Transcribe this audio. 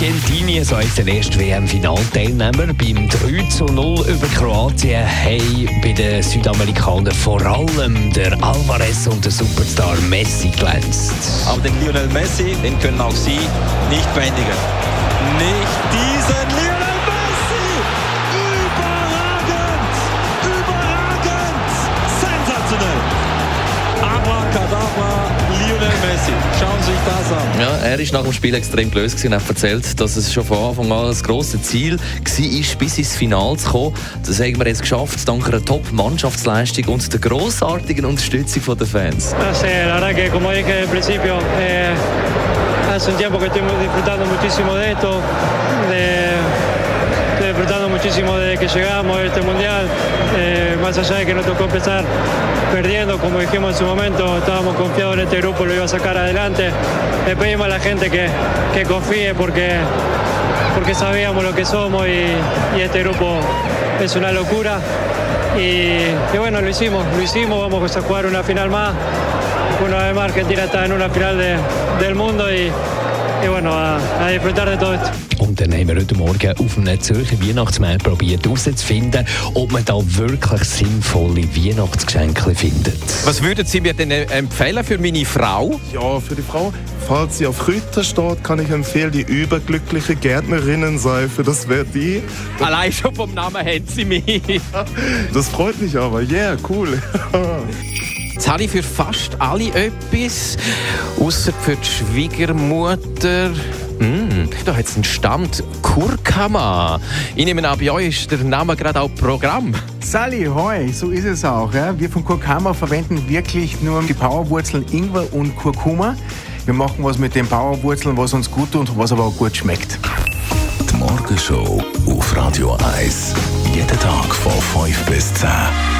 Argentinien, so heisst der erste WM-Finalteilnehmer, beim 3 zu 0 über Kroatien haben bei den Südamerikanern vor allem der Alvarez und der Superstar Messi glänzt. Aber den Lionel Messi, den können auch Sie nicht bändigen. Nicht diesen Lionel Messi! Überragend! Überragend! Sensationell! Abracadabra, Lionel Messi. Ja, er ist nach dem Spiel extrem gelöst und hat erzählt, dass es schon von Anfang an das grosse Ziel war, bis ins Finale zu kommen. Das haben wir jetzt geschafft, dank einer Top-Mannschaftsleistung und der grossartigen Unterstützung der Fans. No sé, la verdad que como dije al principio, eh, hace un tiempo que estoy disfrutando muchísimo de esto, de, estoy disfrutando muchísimo desde que llegamos a este mundial, eh, más allá de que nos tocó empezar perdiendo, como dijimos en su momento, estábamos confiados en este grupo, lo iba a sacar adelante. Le pedimos a la gente que, que confíe porque, porque sabíamos lo que somos y, este grupo es una locura. Y, y bueno, lo hicimos, lo hicimos, vamos a jugar una final más. Una vez más Argentina está en una final de- del mundo y, y bueno, a, a disfrutar de todo esto. Und dann haben wir heute Morgen auf einem Zürcher Weihnachtsmarkt probiert herauszufinden, ob man da wirklich sinnvolle Weihnachtsgeschenke findet. Was würden Sie mir denn empfehlen für meine Frau? Ja, für die Frau, falls sie auf Ritter steht, kann ich empfehlen, die überglückliche Gärtnerinnenseife. Das wäre die. Allein schon vom Namen haben Sie mich. Das freut mich aber. Yeah, cool. Jetzt habe ich für fast alle etwas, außer für die Schwiegermutter. Mm, da hat es einen Stand Kurkama. Ich nehme an, bei euch ist der Name gerade auch Programm. Sally, hoi, so ist es auch. Ja. Wir von Kurkama verwenden wirklich nur die Powerwurzeln Ingwer und Kurkuma. Wir machen was mit den Powerwurzeln, was uns gut tut und was aber auch gut schmeckt. Die Morgenshow auf Radio 1. Jeden Tag von 5 bis 10.